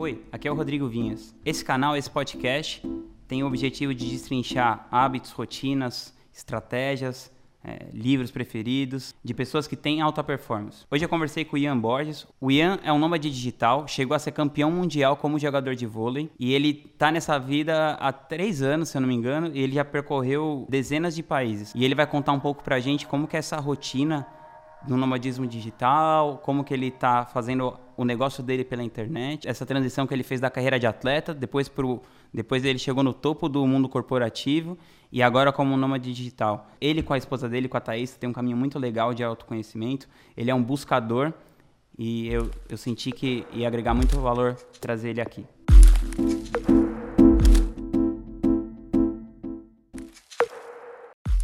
Oi, aqui é o Rodrigo Vinhas. Esse canal, esse podcast, tem o objetivo de destrinchar hábitos, rotinas, estratégias, é, livros preferidos de pessoas que têm alta performance. Hoje eu conversei com o Ian Borges. O Ian é um nômade digital, chegou a ser campeão mundial como jogador de vôlei e ele tá nessa vida há três anos, se eu não me engano, e ele já percorreu dezenas de países. E ele vai contar um pouco pra gente como que é essa rotina no nomadismo digital, como que ele está fazendo o negócio dele pela internet, essa transição que ele fez da carreira de atleta, depois pro, depois ele chegou no topo do mundo corporativo e agora como nômade digital. Ele com a esposa dele, com a Thaís, tem um caminho muito legal de autoconhecimento. Ele é um buscador e eu, eu senti que ia agregar muito valor trazer ele aqui.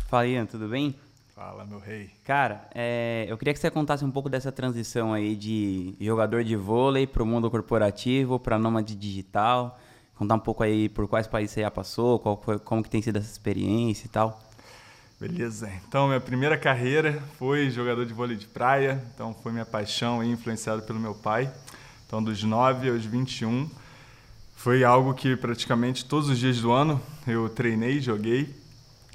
Fala, Ian, tudo bem? Fala, meu rei. Cara, é, eu queria que você contasse um pouco dessa transição aí de jogador de vôlei para o mundo corporativo, para nômade digital. Contar um pouco aí por quais países você já passou, qual foi, como que tem sido essa experiência e tal. Beleza. Então, minha primeira carreira foi jogador de vôlei de praia. Então, foi minha paixão e influenciado pelo meu pai. Então, dos 9 aos 21, foi algo que praticamente todos os dias do ano eu treinei, joguei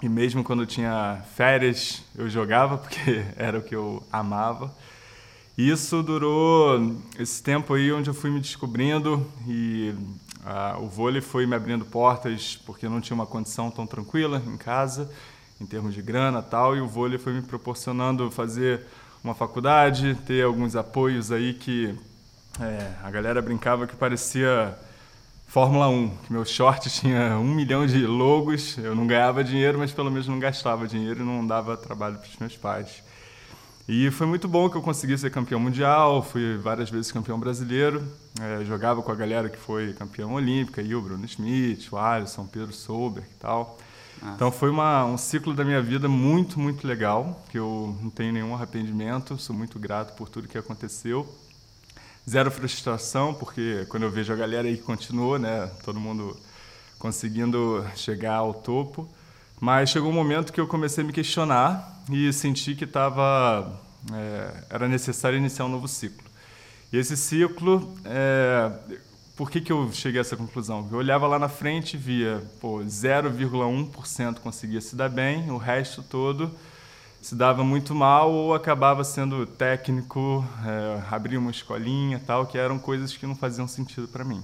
e mesmo quando tinha férias, eu jogava, porque era o que eu amava. E isso durou esse tempo aí onde eu fui me descobrindo e uh, o vôlei foi me abrindo portas porque eu não tinha uma condição tão tranquila em casa, em termos de grana tal, e o vôlei foi me proporcionando fazer uma faculdade, ter alguns apoios aí que é, a galera brincava que parecia Fórmula 1, que meu short tinha um milhão de logos, eu não ganhava dinheiro, mas pelo menos não gastava dinheiro e não dava trabalho para os meus pais. E foi muito bom que eu consegui ser campeão mundial, fui várias vezes campeão brasileiro, é, jogava com a galera que foi campeão olímpica, aí o Bruno Smith, o Alisson, Pedro Souber e tal. Ah. Então foi uma, um ciclo da minha vida muito, muito legal, que eu não tenho nenhum arrependimento, sou muito grato por tudo que aconteceu zero frustração, porque quando eu vejo a galera aí que continuou, né, todo mundo conseguindo chegar ao topo, mas chegou um momento que eu comecei a me questionar e senti que tava, é, era necessário iniciar um novo ciclo. E esse ciclo, é, por que, que eu cheguei a essa conclusão? Eu olhava lá na frente e via, 0,1% conseguia se dar bem, o resto todo se dava muito mal ou acabava sendo técnico, é, abria uma escolinha tal, que eram coisas que não faziam sentido para mim.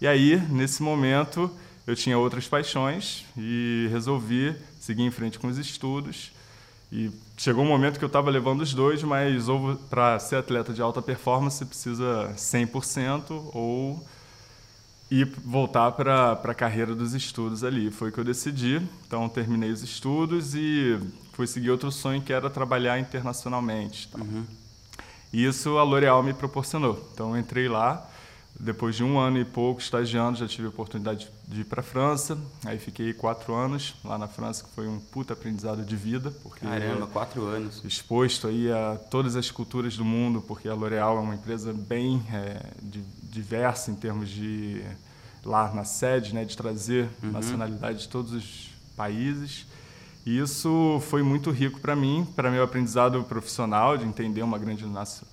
E aí, nesse momento, eu tinha outras paixões e resolvi seguir em frente com os estudos. E chegou um momento que eu estava levando os dois, mas para ser atleta de alta performance precisa 100% ou e voltar para a carreira dos estudos ali. Foi o que eu decidi. Então, terminei os estudos e fui seguir outro sonho que era trabalhar internacionalmente. Tá? Uhum. E isso a L'Oréal me proporcionou. Então, entrei lá. Depois de um ano e pouco estagiando, já tive a oportunidade de ir para a França. Aí fiquei quatro anos lá na França, que foi um puta aprendizado de vida. Porque Caramba, quatro anos. Exposto aí a todas as culturas do mundo, porque a L'Oréal é uma empresa bem é, diversa em termos de lá na sede, né, de trazer uhum. nacionalidade de todos os países. E isso foi muito rico para mim, para meu aprendizado profissional, de entender uma grande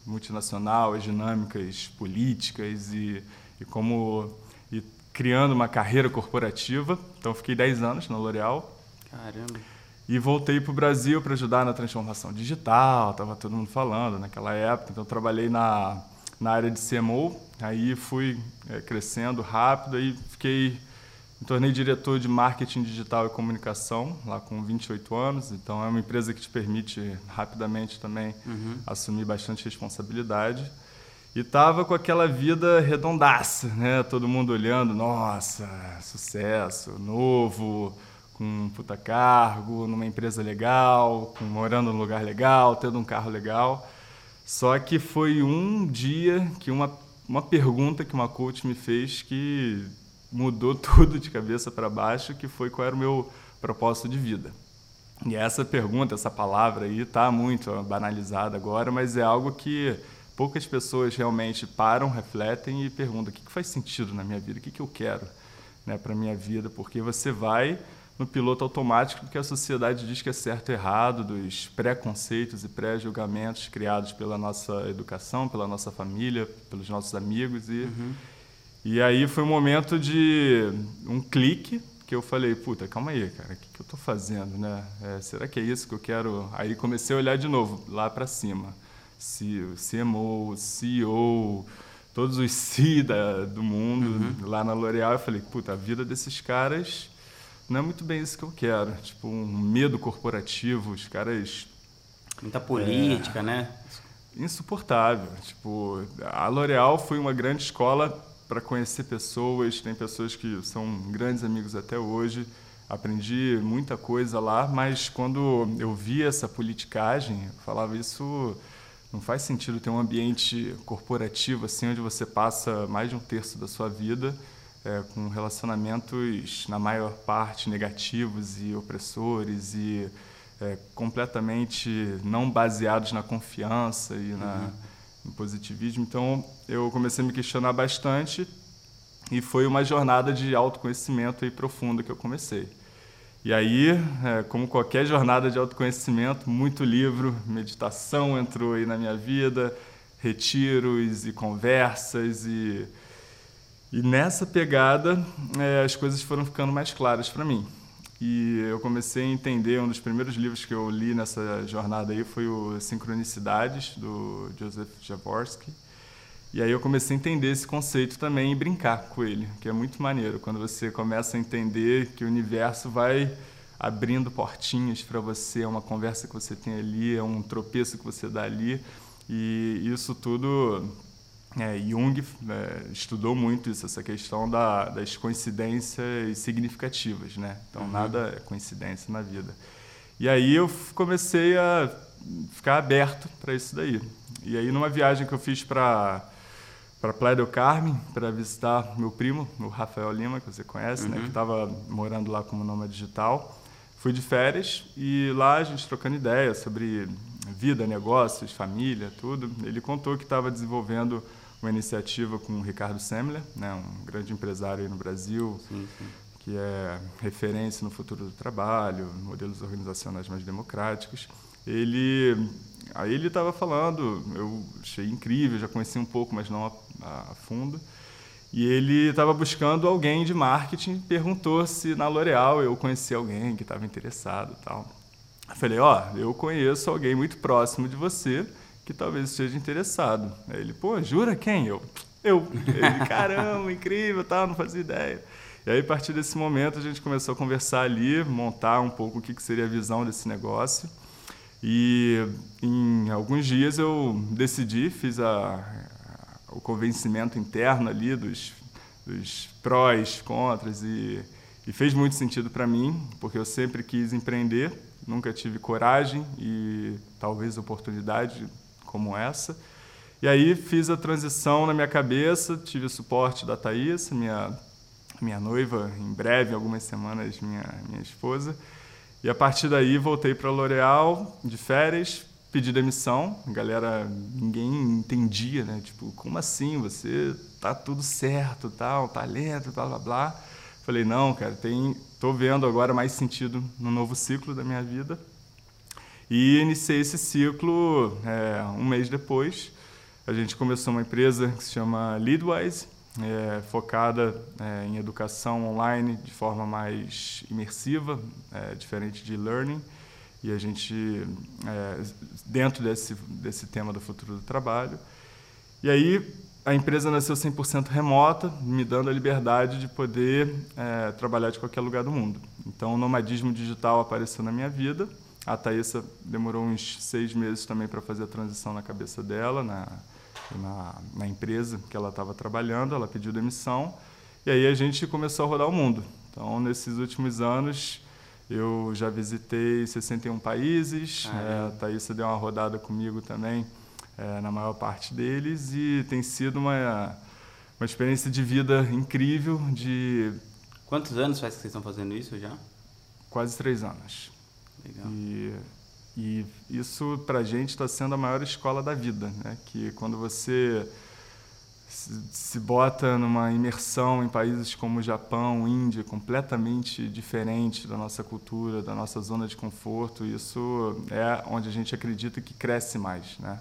multinacional, as dinâmicas políticas e, e como e criando uma carreira corporativa. Então, fiquei 10 anos na L'Oréal. Caramba. E voltei para o Brasil para ajudar na transformação digital, estava todo mundo falando naquela época. Então, trabalhei na, na área de CMO, aí fui é, crescendo rápido, aí fiquei me tornei diretor de marketing digital e comunicação, lá com 28 anos. Então, é uma empresa que te permite rapidamente também uhum. assumir bastante responsabilidade. E estava com aquela vida redondaça, né? Todo mundo olhando, nossa, sucesso, novo, com um puta cargo, numa empresa legal, com, morando num lugar legal, tendo um carro legal. Só que foi um dia que uma, uma pergunta que uma coach me fez que mudou tudo de cabeça para baixo, que foi qual era o meu propósito de vida. E essa pergunta, essa palavra aí está muito banalizada agora, mas é algo que poucas pessoas realmente param, refletem e perguntam: o que, que faz sentido na minha vida? O que, que eu quero né, para minha vida? Porque você vai no piloto automático que a sociedade diz que é certo e errado, dos preconceitos e pré-julgamentos criados pela nossa educação, pela nossa família, pelos nossos amigos e uhum. E aí foi um momento de um clique que eu falei, puta, calma aí, cara, o que, que eu estou fazendo, né? É, será que é isso que eu quero? Aí comecei a olhar de novo, lá para cima. CMO, CEO, todos os C da, do mundo, uhum. lá na L'Oréal. Eu falei, puta, a vida desses caras não é muito bem isso que eu quero. Tipo, um medo corporativo, os caras... Muita política, é, né? Insuportável. Tipo, a L'Oréal foi uma grande escola para conhecer pessoas. Tem pessoas que são grandes amigos até hoje. Aprendi muita coisa lá, mas quando eu vi essa politicagem, eu falava isso não faz sentido ter um ambiente corporativo assim onde você passa mais de um terço da sua vida é, com relacionamentos na maior parte negativos e opressores e é, completamente não baseados na confiança e na uhum no positivismo. Então, eu comecei a me questionar bastante e foi uma jornada de autoconhecimento aí profunda que eu comecei. E aí, é, como qualquer jornada de autoconhecimento, muito livro, meditação entrou aí na minha vida, retiros e conversas e e nessa pegada é, as coisas foram ficando mais claras para mim. E eu comecei a entender, um dos primeiros livros que eu li nessa jornada aí foi o Sincronicidades, do Joseph Jaworski. E aí eu comecei a entender esse conceito também e brincar com ele, que é muito maneiro, quando você começa a entender que o universo vai abrindo portinhas para você, é uma conversa que você tem ali, é um tropeço que você dá ali, e isso tudo é, Jung é, estudou muito isso, essa questão da, das coincidências significativas, né? Então, uhum. nada é coincidência na vida. E aí eu comecei a ficar aberto para isso daí. E aí, numa viagem que eu fiz para para Playa del Carmen para visitar meu primo, o Rafael Lima, que você conhece, uhum. né, que estava morando lá como nome digital. Fui de férias e lá a gente trocando ideias sobre vida, negócios, família, tudo. Ele contou que estava desenvolvendo uma iniciativa com o Ricardo Semler, né, um grande empresário aí no Brasil, sim, sim. que é referência no futuro do trabalho, modelos organizacionais mais democráticos. Ele, aí ele estava falando, eu achei incrível, já conheci um pouco, mas não a, a fundo. E ele estava buscando alguém de marketing, perguntou se na L'Oréal eu conhecia alguém que estava interessado, tal. Eu falei, ó, oh, eu conheço alguém muito próximo de você que talvez esteja interessado. Aí ele, pô, jura quem? Eu, eu. Ele, caramba, incrível, tal, não fazia ideia. E aí, a partir desse momento, a gente começou a conversar ali, montar um pouco o que seria a visão desse negócio. E em alguns dias eu decidi, fiz a, o convencimento interno ali dos, dos prós, contras, e, e fez muito sentido para mim, porque eu sempre quis empreender, nunca tive coragem e talvez oportunidade como essa. E aí fiz a transição na minha cabeça, tive o suporte da Thaís, minha, minha noiva, em breve, algumas semanas, minha, minha esposa. E a partir daí voltei para a L'Oréal de férias, pedi demissão. A galera, ninguém entendia, né? Tipo, como assim? Você tá tudo certo, tal, talento, blá blá blá. Falei, não, cara, tem, tô vendo agora mais sentido no novo ciclo da minha vida. E iniciei esse ciclo é, um mês depois. A gente começou uma empresa que se chama Leadwise, é, focada é, em educação online de forma mais imersiva, é, diferente de learning. E a gente, é, dentro desse, desse tema do futuro do trabalho. E aí, a empresa nasceu 100% remota, me dando a liberdade de poder é, trabalhar de qualquer lugar do mundo. Então, o nomadismo digital apareceu na minha vida a Thaisa demorou uns seis meses também para fazer a transição na cabeça dela, na, na, na empresa que ela estava trabalhando. Ela pediu demissão e aí a gente começou a rodar o mundo. Então, nesses últimos anos, eu já visitei 61 países. Ah, é. a Thaisa deu uma rodada comigo também é, na maior parte deles e tem sido uma, uma experiência de vida incrível. De Quantos anos faz que vocês estão fazendo isso já? Quase três anos. Legal. E, e isso para a gente está sendo a maior escola da vida, né? Que quando você se bota numa imersão em países como Japão, Índia, completamente diferente da nossa cultura, da nossa zona de conforto, isso é onde a gente acredita que cresce mais, né?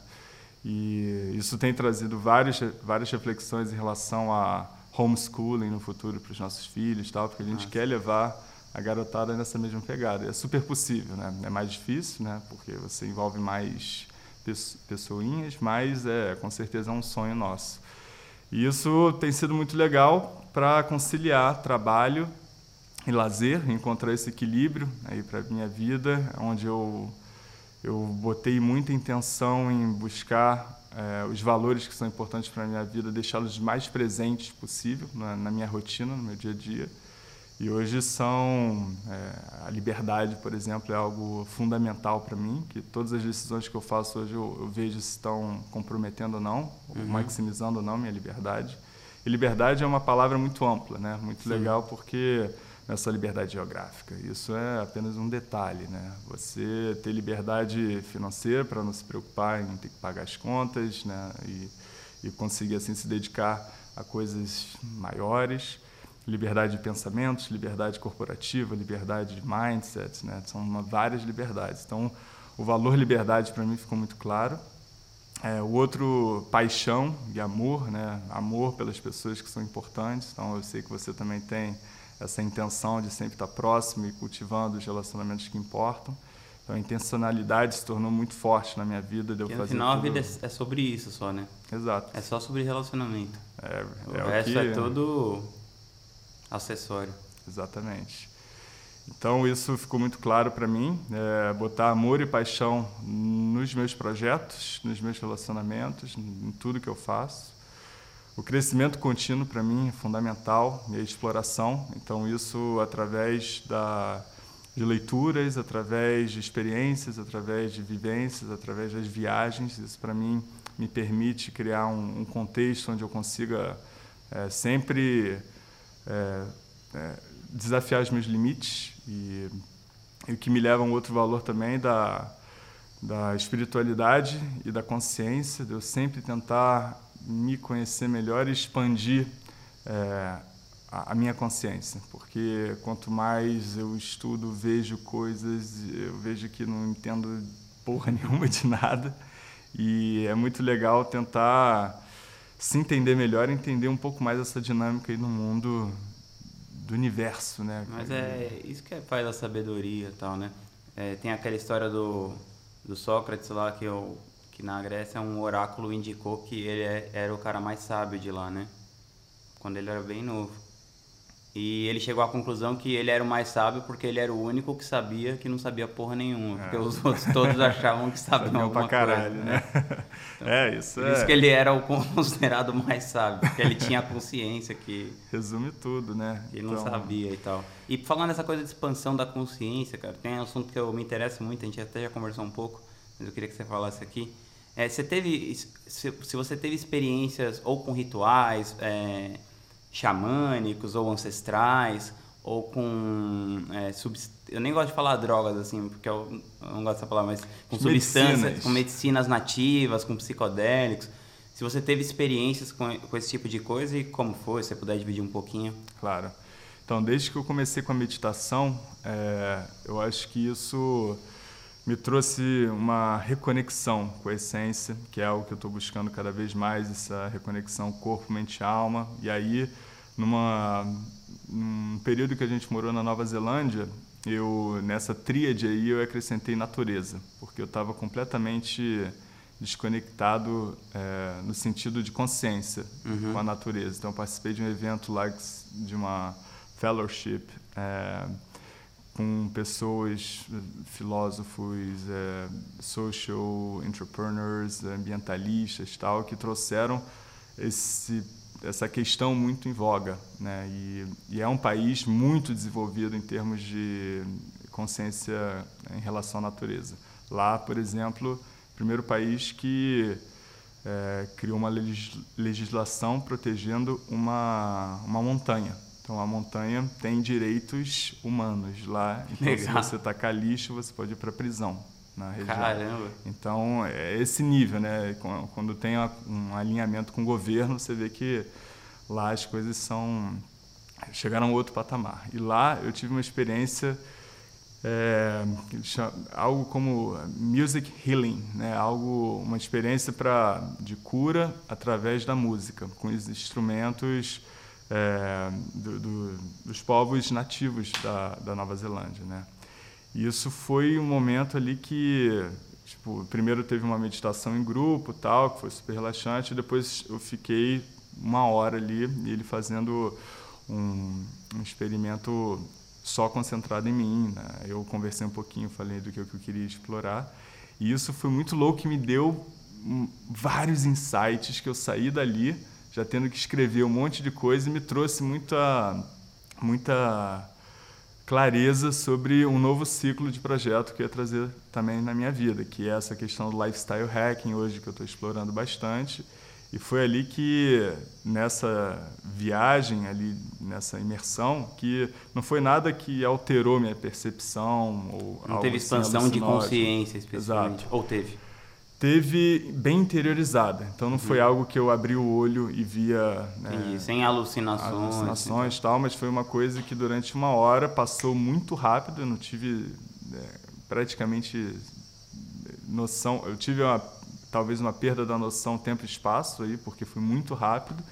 E isso tem trazido várias várias reflexões em relação a homeschooling no futuro para os nossos filhos, tal, porque a gente Nossa. quer levar a garotada nessa mesma pegada. É super possível, né? É mais difícil, né? Porque você envolve mais pessoinhas, mas é com certeza é um sonho nosso. E isso tem sido muito legal para conciliar trabalho e lazer, encontrar esse equilíbrio aí para minha vida, onde eu eu botei muita intenção em buscar é, os valores que são importantes para a minha vida, deixá-los mais presentes possível na, na, minha rotina, no meu dia a dia. E hoje são é, a liberdade, por exemplo, é algo fundamental para mim, que todas as decisões que eu faço hoje eu, eu vejo se estão comprometendo ou não, uhum. ou maximizando ou não minha liberdade. E liberdade é uma palavra muito ampla, né? Muito Sim. legal porque nessa liberdade geográfica. Isso é apenas um detalhe, né? Você ter liberdade financeira para não se preocupar em ter que pagar as contas, né? E, e conseguir assim se dedicar a coisas maiores. Liberdade de pensamentos, liberdade corporativa, liberdade de mindset, né? São uma, várias liberdades. Então, o valor liberdade para mim ficou muito claro. É, o outro, paixão e amor, né? Amor pelas pessoas que são importantes. Então, eu sei que você também tem essa intenção de sempre estar próximo e cultivando os relacionamentos que importam. Então a intencionalidade se tornou muito forte na minha vida. De eu no final tudo... a vida é sobre isso só, né? Exato. É só sobre relacionamento. É, o é resto o que... é todo acessório. Exatamente. Então isso ficou muito claro para mim, é, botar amor e paixão nos meus projetos, nos meus relacionamentos, em tudo que eu faço. O crescimento contínuo para mim é fundamental e a exploração. Então isso através da de leituras, através de experiências, através de vivências, através das viagens. Isso para mim me permite criar um, um, contexto onde eu consiga é, sempre é, é, desafiar os meus limites e, e, o que me leva a um outro valor também da da espiritualidade e da consciência, de eu sempre tentar me conhecer melhor e expandir é, a, a, minha consciência, porque quanto mais eu estudo, vejo coisas, eu vejo que não entendo porra nenhuma de nada. E é muito legal tentar se entender melhor, entender um pouco mais essa dinâmica aí no mundo do universo, né? Mas é isso que faz a sabedoria e tal, né? É, tem aquela história do, do Sócrates lá que eu que na Grécia um oráculo indicou que ele é, era o cara mais sábio de lá, né? Quando ele era bem novo. E ele chegou à conclusão que ele era o mais sábio porque ele era o único que sabia que não sabia porra nenhuma. Porque é. os outros todos achavam que sabiam Sabiam alguma pra caralho, coisa. Né? Então, é, isso por é. isso que ele era o considerado mais sábio, porque ele tinha a consciência que... Resume tudo, né? Que então... não sabia e tal. E falando nessa coisa de expansão da consciência, cara, tem um assunto que eu me interessa muito, a gente até já conversou um pouco, mas eu queria que você falasse aqui. É, você teve, se, se, você teve experiências ou com rituais é, xamânicos ou ancestrais ou com é, eu nem gosto de falar drogas assim porque eu, não gosto dessa palavra, mas com substâncias, com medicinas nativas, com psicodélicos. Se você teve experiências com, com esse tipo de coisa e como foi, se você puder dividir um pouquinho. Claro. Então, desde que eu comecei com a meditação, é, eu acho que isso me trouxe uma reconexão com a essência, que é algo que eu estou buscando cada vez mais, essa reconexão corpo, mente alma. E aí, numa, num período que a gente morou na Nova Zelândia, eu nessa tríade aí eu acrescentei natureza, porque eu estava completamente desconectado é, no sentido de consciência uhum. com a natureza. Então, eu participei de um evento lá de uma fellowship. É, com pessoas, filósofos, é, social entrepreneurs, ambientalistas, tal, que trouxeram esse, essa questão muito em voga, né? E, e, é um país muito desenvolvido em termos de consciência em relação à natureza. Lá, por exemplo, primeiro país que é, criou uma legislação protegendo uma, uma montanha então a montanha tem direitos humanos lá. Então Legal. se você tacar lixo, você pode ir para prisão na região. Caramba. Então é esse nível, né? Quando tem um alinhamento com o governo, você vê que lá as coisas são chegaram a outro patamar. E lá eu tive uma experiência é, algo como music healing, né? Algo uma experiência para de cura através da música, com os instrumentos é, do, do, dos povos nativos da, da Nova Zelândia, né? E isso foi um momento ali que, tipo, primeiro teve uma meditação em grupo, tal, que foi super relaxante, depois eu fiquei uma hora ali, ele fazendo um, um experimento só concentrado em mim. Né? Eu conversei um pouquinho, falei do que eu queria explorar. E isso foi muito louco, que me deu vários insights que eu saí dali, já tendo que escrever um monte de coisa, e me trouxe muita, muita clareza sobre um novo ciclo de projeto que eu ia trazer também na minha vida, que é essa questão do lifestyle hacking hoje, que eu estou explorando bastante e foi ali que, nessa viagem, ali, nessa imersão, que não foi nada que alterou minha percepção. Ou não teve assim expansão de consciência, especificamente. Exato. Ou teve? Teve bem interiorizada. Então não foi uhum. algo que eu abri o olho e via. Né, sem alucinações. Alucinações e tal, mas foi uma coisa que durante uma hora passou muito rápido. Eu não tive é, praticamente noção. Eu tive uma talvez uma perda da noção tempo e espaço aí, porque foi muito rápido,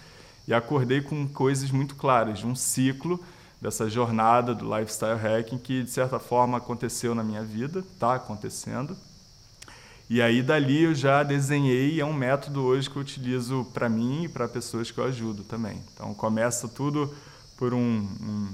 e acordei com coisas muito claras, de um ciclo dessa jornada do lifestyle hacking que de certa forma aconteceu na minha vida, está acontecendo. E aí dali eu já desenhei, é um método hoje que eu utilizo para mim e para pessoas que eu ajudo também. Então começa tudo por um, um,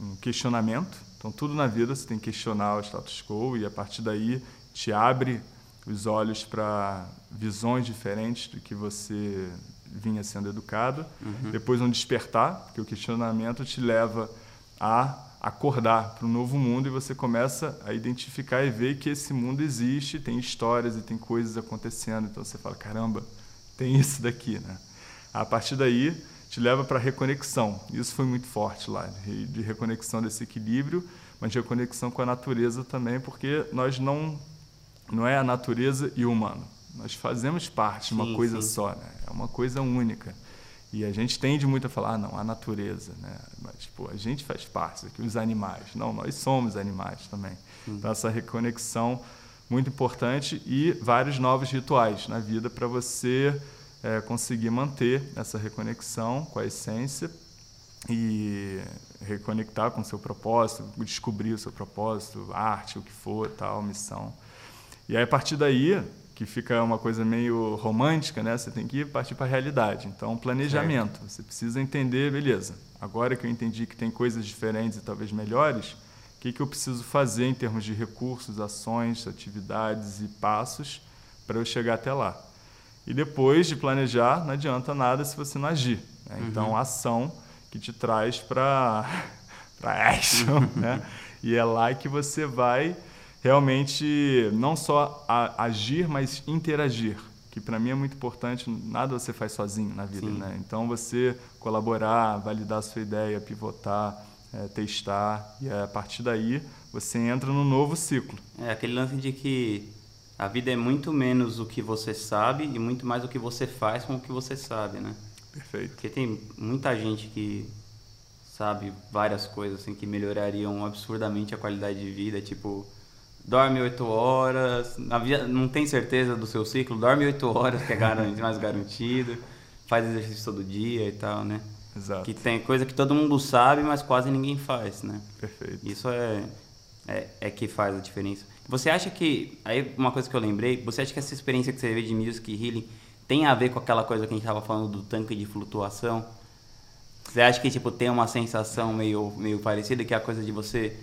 um questionamento. Então tudo na vida você tem que questionar o status quo e a partir daí te abre os olhos para visões diferentes do que você vinha sendo educado. Uhum. Depois um despertar, porque o questionamento te leva a acordar para um novo mundo e você começa a identificar e ver que esse mundo existe, tem histórias e tem coisas acontecendo. Então você fala, caramba, tem isso daqui, né? A partir daí te leva para a reconexão. Isso foi muito forte lá, de reconexão desse equilíbrio, mas de reconexão com a natureza também, porque nós não não é a natureza e o humano. Nós fazemos parte de uma coisa sim. só, né? é uma coisa única. E a gente tende muito a falar, ah, não, a natureza, né? Mas, tipo, a gente faz parte aqui, os animais. Não, nós somos animais também. Sim. Então, essa reconexão muito importante e vários novos rituais na vida para você é, conseguir manter essa reconexão com a essência e reconectar com o seu propósito, descobrir o seu propósito, arte, o que for, tal, missão. E aí, a partir daí, que fica uma coisa meio romântica, né? Você tem que partir para a realidade. Então, planejamento. Certo. Você precisa entender, beleza, agora que eu entendi que tem coisas diferentes e talvez melhores, o que, que eu preciso fazer em termos de recursos, ações, atividades e passos para eu chegar até lá. E depois de planejar, não adianta nada se você não agir. Né? Uhum. Então, ação que te traz para action, né? E é lá que você vai realmente não só a, agir, mas interagir, que para mim é muito importante. Nada você faz sozinho na vida, Sim. né? Então você colaborar, validar a sua ideia, pivotar, é, testar e a partir daí você entra num novo ciclo. É aquele lance de que a vida é muito menos o que você sabe e muito mais o que você faz com o que você sabe, né? Perfeito. Porque tem muita gente que sabe várias coisas assim que melhorariam absurdamente a qualidade de vida, tipo dorme oito horas, não tem certeza do seu ciclo, dorme oito horas, que é mais garantido, faz exercício todo dia e tal, né? Exato. Que tem coisa que todo mundo sabe, mas quase ninguém faz, né? Perfeito. Isso é, é, é que faz a diferença. Você acha que, aí uma coisa que eu lembrei, você acha que essa experiência que você vê de Music Healing tem a ver com aquela coisa que a gente estava falando do tanque de flutuação? Você acha que, tipo, tem uma sensação meio, meio parecida, que é a coisa de você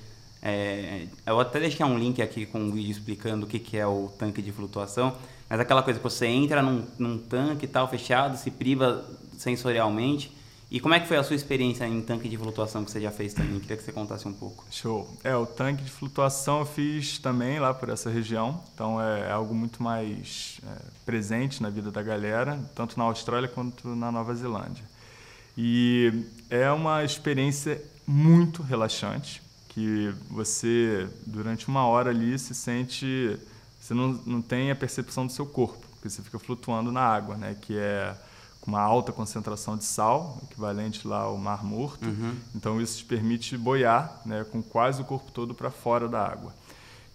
é, eu até deixei um link aqui com um vídeo explicando o que, que é o tanque de flutuação, mas aquela coisa que você entra num, num tanque tal, fechado, se priva sensorialmente. E como é que foi a sua experiência em tanque de flutuação que você já fez também? Queria que você contasse um pouco. Show. É, o tanque de flutuação eu fiz também lá por essa região, então é, é algo muito mais é, presente na vida da galera, tanto na Austrália quanto na Nova Zelândia. E é uma experiência muito relaxante que você, durante uma hora ali, se sente. Você não, não tem a percepção do seu corpo, porque você fica flutuando na água, né? Que é com uma alta concentração de sal, equivalente lá ao Mar Morto. Uhum. Então, isso te permite boiar né, com quase o corpo todo para fora da água.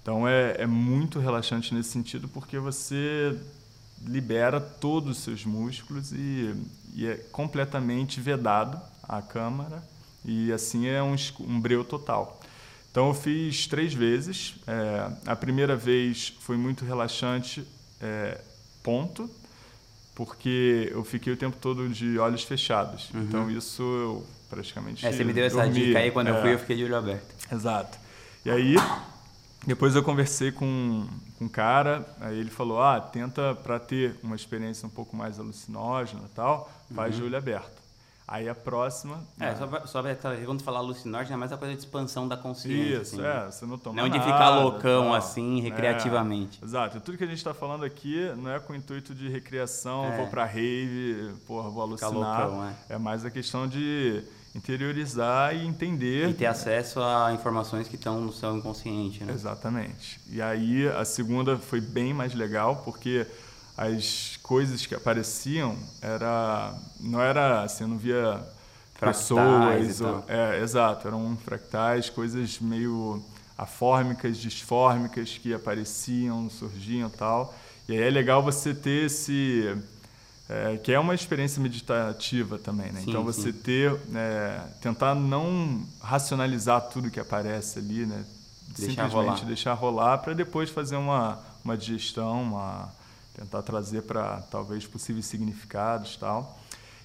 Então, é, é muito relaxante nesse sentido, porque você libera todos os seus músculos e, e é completamente vedado a câmara e assim é um, um breu total. Então eu fiz três vezes. É, a primeira vez foi muito relaxante, é, ponto, porque eu fiquei o tempo todo de olhos fechados. Uhum. Então isso eu praticamente. É, você me deu essa dormi, dica aí quando é, eu fui, eu fiquei de olho aberto. Exato. E aí depois eu conversei com, com um cara, aí ele falou, ah, tenta para ter uma experiência um pouco mais alucinógena e tal, faz uhum. de olho aberto. Aí a próxima... É, né? só, só quando falar alucinógeno é mais a coisa de expansão da consciência. Isso, assim, é, você não toma Não de ficar loucão tal, assim, recreativamente. É, exato, tudo que a gente está falando aqui não é com o intuito de recreação, é. vou para rave, porra, vou alucinar. Loucão, é. é mais a questão de interiorizar e entender. E ter acesso a informações que estão no seu inconsciente, né? Exatamente. E aí a segunda foi bem mais legal, porque as coisas que apareciam era não era assim, não via pessoas, ou, é, exato, eram fractais, coisas meio afórmicas, disfórmicas que apareciam, surgiam, tal. E aí é legal você ter esse é, que é uma experiência meditativa também, né? Sim, então você sim. ter, é, tentar não racionalizar tudo que aparece ali, né? Deixar Simplesmente rolar. deixar rolar para depois fazer uma, uma digestão, uma, tentar trazer para talvez possíveis significados tal.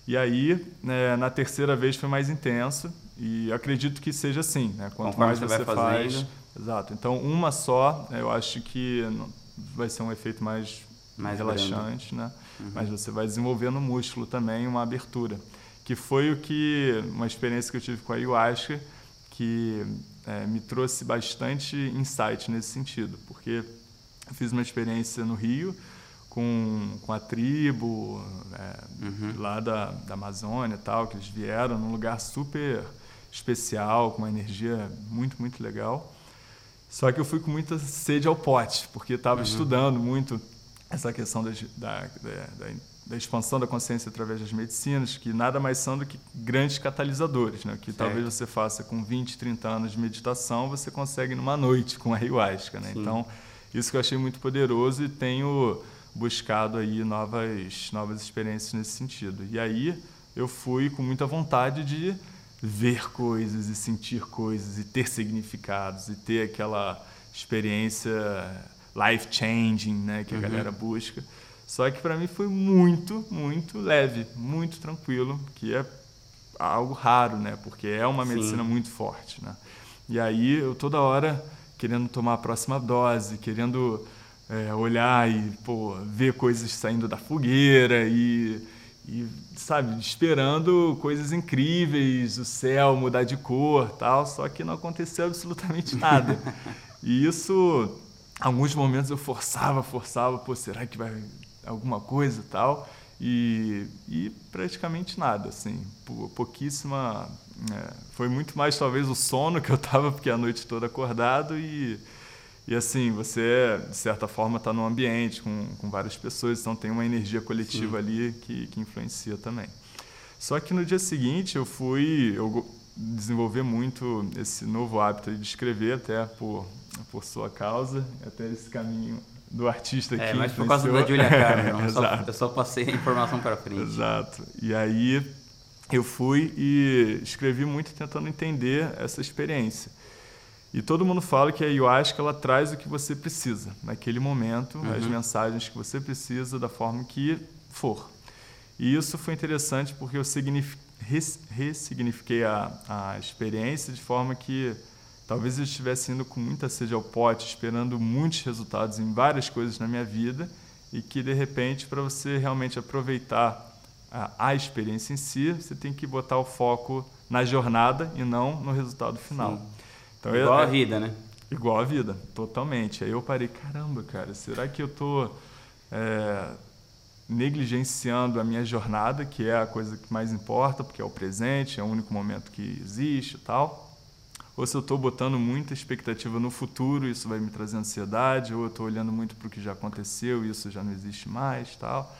E aí, né, na terceira vez foi mais intenso e acredito que seja assim, né? Quanto Conforme mais você, você faz, exato. Então uma só, eu acho que vai ser um efeito mais, mais relaxante, grande. né? uhum. mas você vai desenvolvendo músculo também, uma abertura. Que foi o que, uma experiência que eu tive com a ayahuasca, que é, me trouxe bastante insight nesse sentido, porque eu fiz uma experiência no Rio com, com a tribo é, uhum. lá da, da Amazônia tal, que eles vieram num lugar super especial, com uma energia muito, muito legal. Só que eu fui com muita sede ao pote, porque estava uhum. estudando muito essa questão da, da, da, da, expansão da consciência através das medicinas, que nada mais são do que grandes catalisadores, né? que certo. talvez você faça com 20, 30 anos de meditação, você consegue numa noite com a ayahuasca. Né? Então, isso que eu achei muito poderoso e tenho buscado aí novas, novas experiências nesse sentido. E aí eu fui com muita vontade de ver coisas e sentir coisas e ter significados e ter aquela experiência life changing, né, que a uhum. galera busca. Só que para mim foi muito, muito leve, muito tranquilo, que é algo raro, né, porque é uma medicina Sim. muito forte, né. E aí eu toda hora querendo tomar a próxima dose, querendo é, olhar e pô, ver coisas saindo da fogueira e, e sabe esperando coisas incríveis, o céu mudar de cor, tal. Só que não aconteceu absolutamente nada. e isso alguns momentos eu forçava, forçava, pô, será que vai alguma coisa tal? E, e praticamente nada, assim, pouquíssima. É, foi muito mais talvez o sono que eu estava, porque a noite toda acordado e, e assim, você de certa forma está num ambiente com, com várias pessoas, então tem uma energia coletiva Sim. ali que, que influencia também. Só que no dia seguinte eu fui eu desenvolver muito esse novo hábito de escrever, até por por sua causa, até esse caminho do artista é, aqui. É, mas por causa da Julia Cameron, eu, só, eu só passei a informação para frente. Exato. E aí eu fui e escrevi muito tentando entender essa experiência. E todo mundo fala que a ayahuasca ela traz o que você precisa naquele momento, uhum. as mensagens que você precisa da forma que for. E isso foi interessante porque eu ressignifiquei a, a experiência de forma que Talvez eu estivesse indo com muita sede ao pote, esperando muitos resultados em várias coisas na minha vida e que de repente para você realmente aproveitar a, a, experiência em si, você tem que botar o foco na jornada e não no resultado final. Então, igual é, a vida, né? Igual a vida, totalmente. Aí eu parei, caramba, cara, será que eu tô é, negligenciando a minha jornada, que é a coisa que mais importa, porque é o presente, é o único momento que existe e tal? ou se eu estou botando muita expectativa no futuro, isso vai me trazer ansiedade, ou eu estou olhando muito para o que já aconteceu e isso já não existe mais, tal.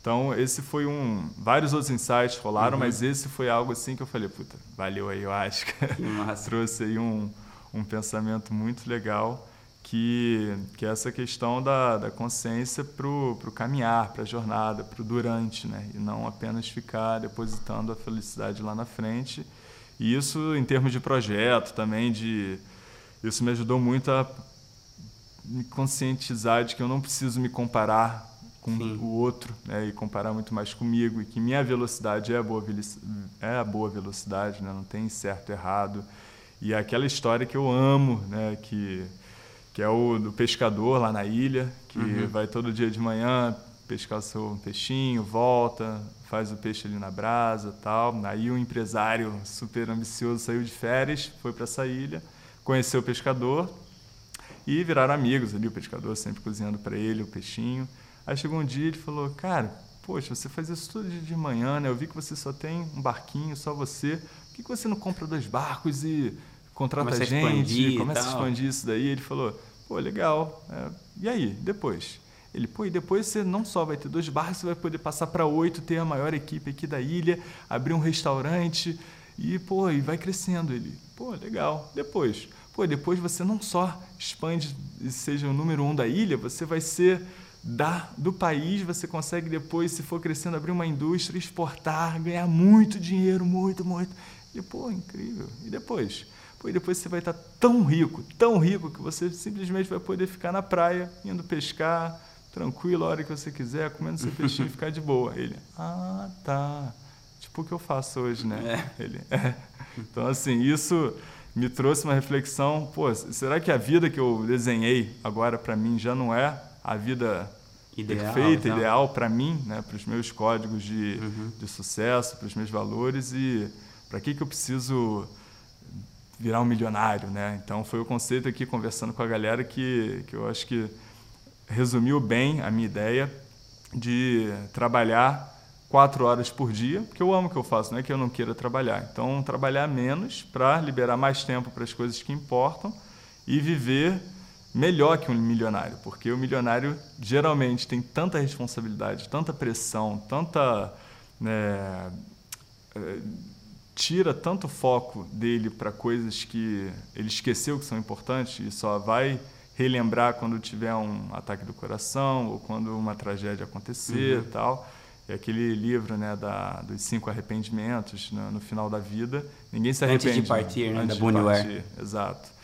Então, esse foi um... Vários outros insights rolaram, uhum. mas esse foi algo assim que eu falei, puta, valeu aí, eu acho que trouxe aí um, um pensamento muito legal que, que é essa questão da, da consciência para o caminhar, para a jornada, para o durante, né? e não apenas ficar depositando a felicidade lá na frente. E isso em termos de projeto também, de isso me ajudou muito a me conscientizar de que eu não preciso me comparar com Sim. o outro né? e comparar muito mais comigo e que minha velocidade é a boa, é a boa velocidade, né? não tem certo errado. E é aquela história que eu amo, né? que que é o do pescador lá na ilha, que uhum. vai todo dia de manhã pescar o seu peixinho, volta, faz o peixe ali na brasa tal. Aí um empresário super ambicioso saiu de férias, foi para essa ilha, conheceu o pescador e viraram amigos ali, o pescador sempre cozinhando para ele o peixinho. Aí chegou um dia e ele falou, cara, poxa, você faz isso todo dia de manhã, né? Eu vi que você só tem um barquinho, só você. Por que, que você não compra dois barcos e contrata começa gente, começa a expandir isso daí. Ele falou, pô, legal. É, e aí, depois? Ele, pô, e depois você não só vai ter dois barcos, você vai poder passar para oito, ter a maior equipe aqui da ilha, abrir um restaurante e, pô, e vai crescendo. Ele, pô, legal. Depois, pô, depois você não só expande e seja o número um da ilha, você vai ser da, do país, você consegue depois, se for crescendo, abrir uma indústria, exportar, ganhar muito dinheiro, muito, muito. E, pô, incrível. E depois? e depois você vai estar tão rico, tão rico, que você simplesmente vai poder ficar na praia, indo pescar, tranquilo, a hora que você quiser, comendo seu peixinho e ficar de boa. Ele, ah, tá. Tipo o que eu faço hoje, né? É. Ele, é. Então, assim, isso me trouxe uma reflexão, pô, será que a vida que eu desenhei agora para mim já não é a vida ideal, perfeita, ideal para mim, né, para os meus códigos de, uhum. de sucesso, para os meus valores e para que que eu preciso virar um milionário, né? Então foi o conceito aqui conversando com a galera que que eu acho que resumiu bem a minha ideia de trabalhar quatro horas por dia, porque eu amo o que eu faço, não é que eu não queira trabalhar. Então trabalhar menos para liberar mais tempo para as coisas que importam e viver melhor que um milionário, porque o milionário geralmente tem tanta responsabilidade, tanta pressão, tanta né, tira tanto foco dele para coisas que ele esqueceu que são importantes e só vai relembrar quando tiver um ataque do coração ou quando uma tragédia acontecer uhum. tal. É aquele livro né da dos cinco arrependimentos no, né, no final da vida. Ninguém se arrepende antes de partir né, antes da de partir, exato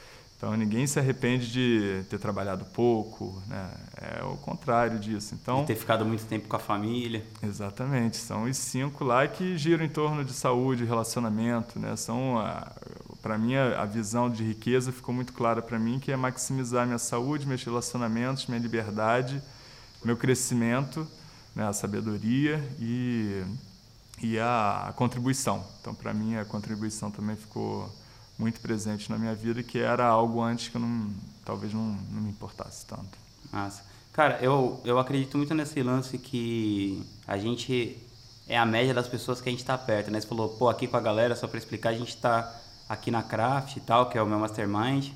então ninguém se arrepende de ter trabalhado pouco, né? É o contrário disso. Então de ter ficado muito tempo com a família. Exatamente. São os cinco lá que giram em torno de saúde, relacionamento, né? São para mim a, visão de riqueza ficou muito clara para mim que é maximizar minha saúde, meus relacionamentos, minha liberdade, meu crescimento, né? A sabedoria e e a, a contribuição. Então para mim a contribuição também ficou muito presente na minha vida que era algo antes que eu não, talvez não, não me importasse tanto. Massa. Cara, eu, eu acredito muito nesse lance que a gente é a média das pessoas que a gente está perto, né? Você falou, pô, aqui com a galera, só para explicar, a gente está aqui na Craft e tal, que é o meu mastermind.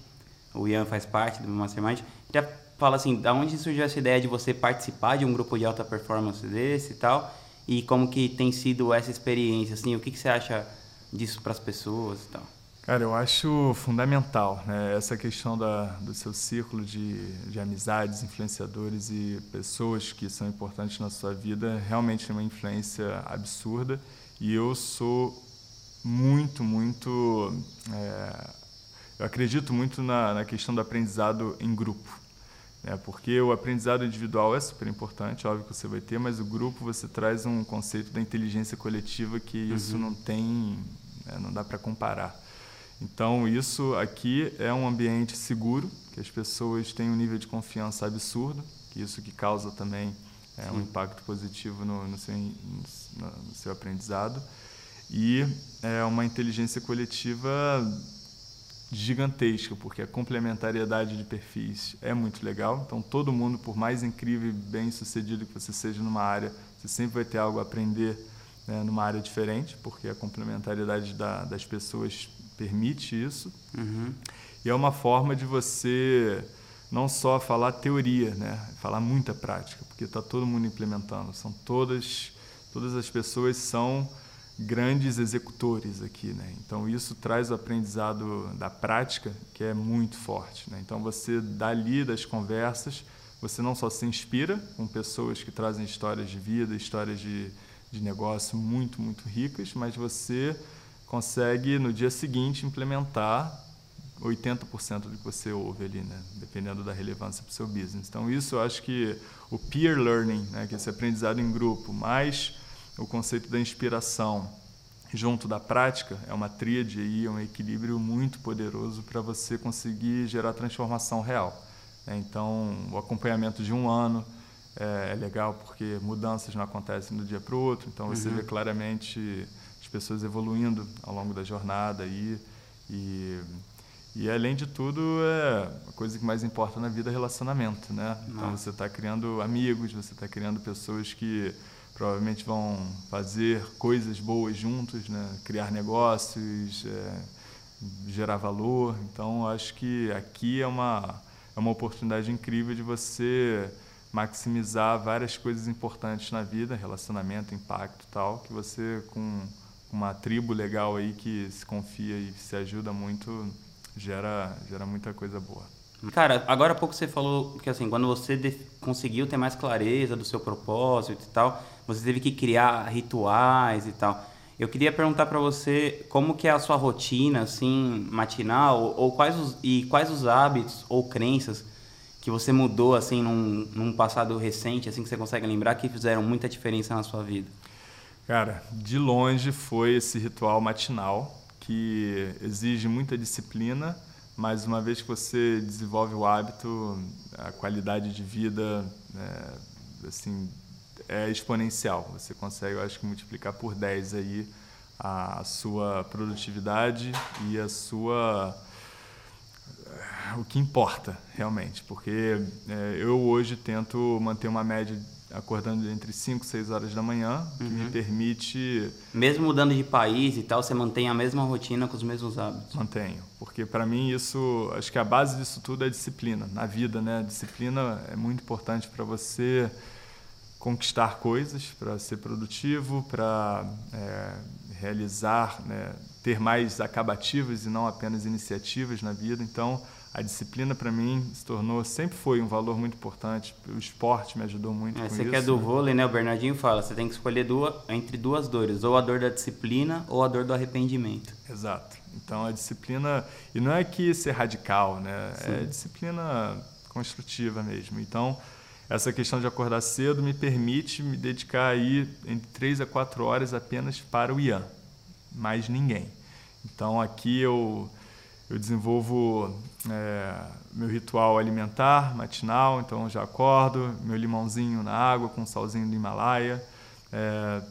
O Ian faz parte do meu mastermind. Já fala assim, da onde surgiu essa ideia de você participar de um grupo de alta performance desse e tal? E como que tem sido essa experiência, assim? O que, que você acha disso para as pessoas e tal? Cara, eu acho fundamental né? essa questão da, do seu círculo de, de amizades, influenciadores e pessoas que são importantes na sua vida realmente tem uma influência absurda e eu sou muito, muito. É, eu acredito muito na, na questão do aprendizado em grupo. Né? Porque o aprendizado individual é super importante, óbvio que você vai ter, mas o grupo você traz um conceito da inteligência coletiva que isso uhum. não tem, né? não dá para comparar. Então, isso aqui é um ambiente seguro, que as pessoas têm um nível de confiança absurdo, que isso que causa também é, um impacto positivo no, no, seu, no, seu aprendizado. E é uma inteligência coletiva gigantesca, porque a complementariedade de perfis é muito legal. Então, todo mundo, por mais incrível e bem sucedido que você seja numa área, você sempre vai ter algo a aprender né, numa área diferente, porque a complementariedade da, das pessoas permite isso. Uhum. E é uma forma de você não só falar teoria, né? falar muita prática, porque está todo mundo implementando. São todas, todas as pessoas são grandes executores aqui, né? Então isso traz o aprendizado da prática que é muito forte, né? Então você dali das conversas você não só se inspira com pessoas que trazem histórias de vida, histórias de, de negócio muito muito ricas, mas você consegue no dia seguinte implementar 80% do que você ouve ali, né? dependendo da relevância para o seu business. Então, isso eu acho que o peer learning, né? que é esse aprendizado em grupo, mais o conceito da inspiração junto da prática, é uma tríade aí, é um equilíbrio muito poderoso para você conseguir gerar transformação real. Né? Então, o acompanhamento de um ano é, é, legal porque mudanças não acontecem do dia para o outro, então você uhum. vê claramente as pessoas evoluindo ao longo da jornada aí, e e além de tudo, é a coisa que mais importa na vida é relacionamento, né? Então você está criando amigos, você está criando pessoas que provavelmente vão fazer coisas boas juntos, né? Criar negócios, é, gerar valor. Então acho que aqui é uma é uma oportunidade incrível de você maximizar várias coisas importantes na vida, relacionamento, impacto, tal, que você com uma tribo legal aí que se confia e se ajuda muito gera, gera muita coisa boa. Cara, agora há pouco você falou que assim, quando você conseguiu ter mais clareza do seu propósito e tal, você teve que criar rituais e tal. Eu queria perguntar para você como que é a sua rotina assim matinal ou, quais os e quais os hábitos ou crenças que você mudou assim num, num passado recente, assim que você consegue lembrar que fizeram muita diferença na sua vida. Cara, de longe foi esse ritual matinal que exige muita disciplina, mas uma vez que você desenvolve o hábito, a qualidade de vida é, assim, é exponencial. Você consegue, eu acho que, multiplicar por 10 aí a sua produtividade e a sua o que importa realmente, porque é, eu hoje tento manter uma média acordando entre 5 e 6 horas da manhã, que uhum. me permite... Mesmo mudando de país e tal, você mantém a mesma rotina com os mesmos hábitos? Mantenho, porque para mim isso, acho que a base disso tudo é disciplina, na vida, né? A disciplina é muito importante para você conquistar coisas, para ser produtivo, para é, realizar, né? ter mais acabativas e não apenas iniciativas na vida, então a disciplina para mim se tornou sempre foi um valor muito importante. O esporte me ajudou muito é, você isso que é do vôlei né? O Bernardinho fala você tem que escolher duas, entre duas dores ou a dor da disciplina ou a dor do arrependimento. Exato. Então a disciplina e não é que ser radical né? Sim. é disciplina construtiva mesmo. Então essa questão de acordar cedo me permite me dedicar aí entre três a quatro horas apenas para o Ian mais ninguém. Então aqui eu eu desenvolvo é, meu ritual alimentar matinal, então já acordo, meu limãozinho na água com salzinho do Himalaia, é,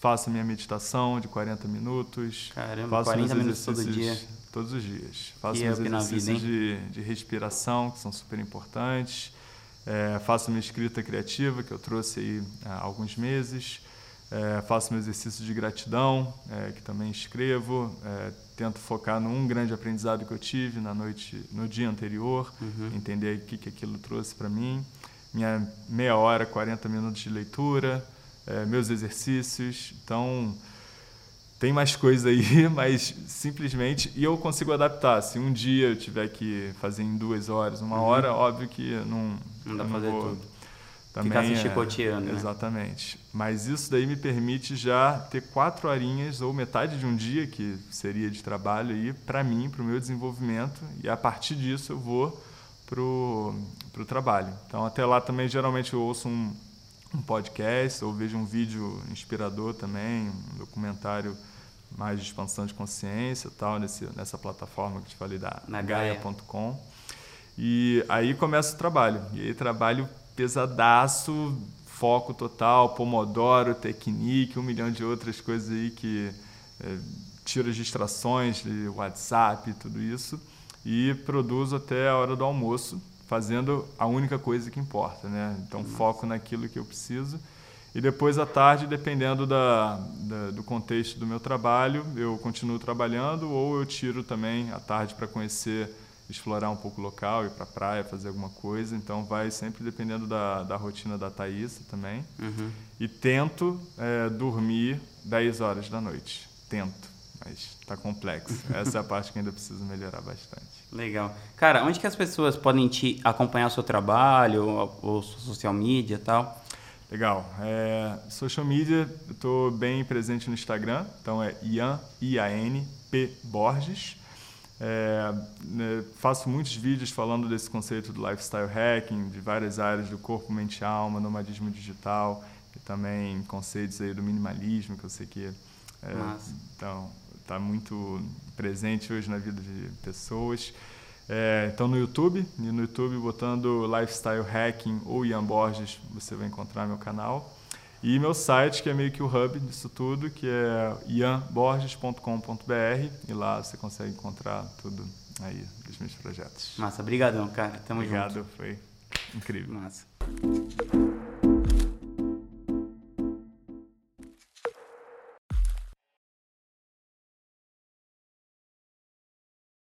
faço minha meditação de 40 minutos. Caramba, faço 40 minutos todo dia. Todos os dias. Faço meus exercícios vida, de, de respiração, que são super importantes. É, faço minha escrita criativa, que eu trouxe aí há alguns meses. É, faço meu exercício de gratidão, é, que também escrevo. É, tento focar num grande aprendizado que eu tive na noite, no dia anterior, uhum. entender o que, que aquilo trouxe para mim. Minha meia hora, 40 minutos de leitura, é, meus exercícios. Então, tem mais coisa aí, mas simplesmente. E eu consigo adaptar. Se um dia eu tiver que fazer em duas horas, uma uhum. hora, óbvio que não. Não dá fazer vou, tudo também Ficar se é, chicoteando, né? Exatamente. Mas isso daí me permite já ter quatro horinhas ou metade de um dia, que seria de trabalho aí, para mim, para o meu desenvolvimento. E a partir disso eu vou para o trabalho. Então até lá também geralmente eu ouço um, um podcast ou vejo um vídeo inspirador também, um documentário mais de expansão de consciência tal, nesse, nessa plataforma que te falei da gaia.com. E aí começa o trabalho. E aí trabalho pesadaço, foco total, Pomodoro, Technique, um milhão de outras coisas aí que é, tira as distrações de WhatsApp tudo isso e produzo até a hora do almoço, fazendo a única coisa que importa, né? Então foco naquilo que eu preciso e depois à tarde, dependendo da, da, do contexto do meu trabalho, eu continuo trabalhando ou eu tiro também à tarde para conhecer explorar um pouco o local, ir para a praia, fazer alguma coisa. Então vai sempre dependendo da, da rotina da Thaís também. Uhum. E tento é, dormir 10 horas da noite. Tento, mas está complexo. Essa é a parte que ainda preciso melhorar bastante. Legal. Cara, onde que as pessoas podem te acompanhar o seu trabalho, ou, ou social media e tal? Legal. É, social media, eu estou bem presente no Instagram, então é Ian, I-A-N, P. Borges. É, né, faço muitos vídeos falando desse conceito do lifestyle hacking, de várias áreas do corpo, mente e alma, nomadismo digital e também conceitos aí do minimalismo, que eu sei que é, então está muito presente hoje na vida de pessoas. É, então no YouTube, e no YouTube botando Lifestyle Hacking ou Ian Borges, você vai encontrar meu canal. E meu site, que é meio que o hub disso tudo, que é ianborges.com.br e lá você consegue encontrar tudo aí dos meus projetos. Massa, obrigadão, cara. Tamo Obrigado, junto. foi incrível. Massa.